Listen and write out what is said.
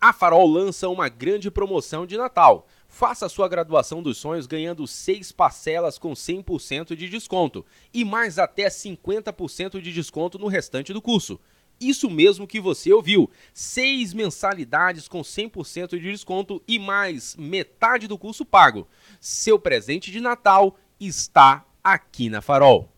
A Farol lança uma grande promoção de Natal. Faça sua graduação dos sonhos ganhando seis parcelas com 100% de desconto e mais até 50% de desconto no restante do curso. Isso mesmo que você ouviu: seis mensalidades com 100% de desconto e mais metade do curso pago. Seu presente de Natal está aqui na Farol.